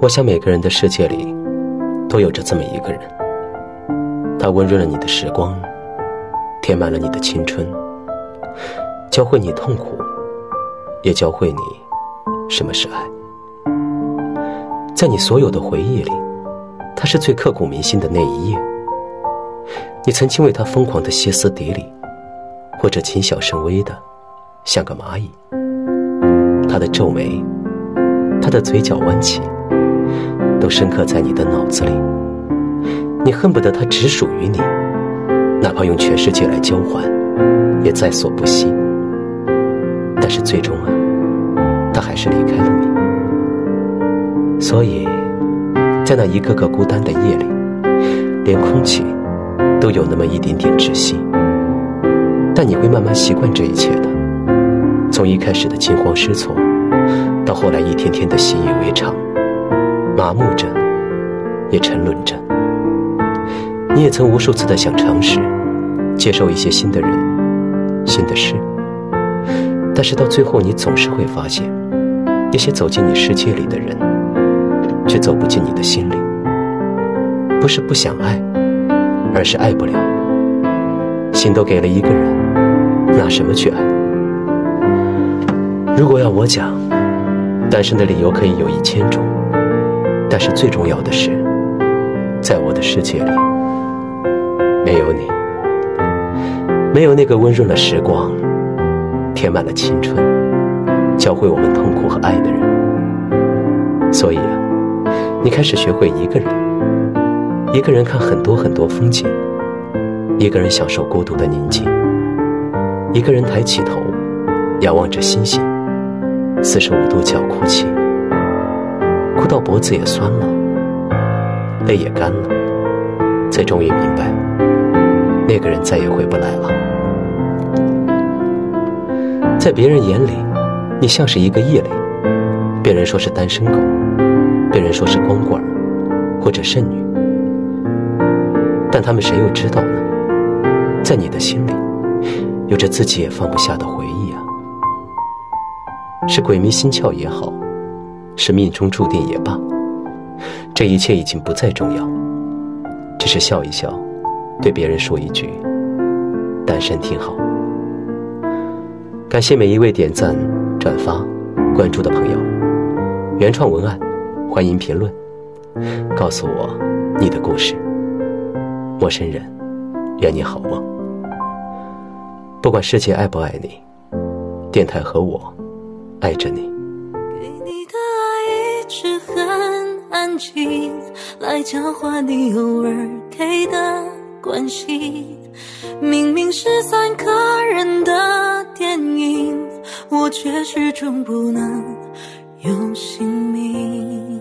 我想每个人的世界里，都有着这么一个人，他温润了你的时光，填满了你的青春，教会你痛苦，也教会你什么是爱。在你所有的回忆里，他是最刻骨铭心的那一页。你曾经为他疯狂的歇斯底里，或者谨小慎微的，像个蚂蚁。他的皱眉，他的嘴角弯起，都深刻在你的脑子里。你恨不得他只属于你，哪怕用全世界来交换，也在所不惜。但是最终啊，他还是离开了你。所以，在那一个个孤单的夜里，连空气。都有那么一点点窒息，但你会慢慢习惯这一切的。从一开始的惊慌失措，到后来一天天的习以为常，麻木着，也沉沦着。你也曾无数次的想尝试，接受一些新的人、新的事，但是到最后，你总是会发现，那些走进你世界里的人，却走不进你的心里。不是不想爱。而是爱不了，心都给了一个人，拿什么去爱？如果要我讲，单身的理由可以有一千种，但是最重要的是，在我的世界里，没有你，没有那个温润了时光、填满了青春、教会我们痛苦和爱的人。所以啊，你开始学会一个人。一个人看很多很多风景，一个人享受孤独的宁静，一个人抬起头，仰望着星星，四十五度角哭泣，哭到脖子也酸了，泪也干了，才终于明白，那个人再也回不来了。在别人眼里，你像是一个异类，别人说是单身狗，别人说是光棍，或者剩女。但他们谁又知道呢？在你的心里，有着自己也放不下的回忆啊。是鬼迷心窍也好，是命中注定也罢，这一切已经不再重要。只是笑一笑，对别人说一句：“单身挺好。”感谢每一位点赞、转发、关注的朋友。原创文案，欢迎评论，告诉我你的故事。陌生人，愿你好梦。不管世界爱不爱你，电台和我爱着你。给你的是很安静，来交换你偶尔给的关心。明明是三个人的电影，我却始终不能有姓名。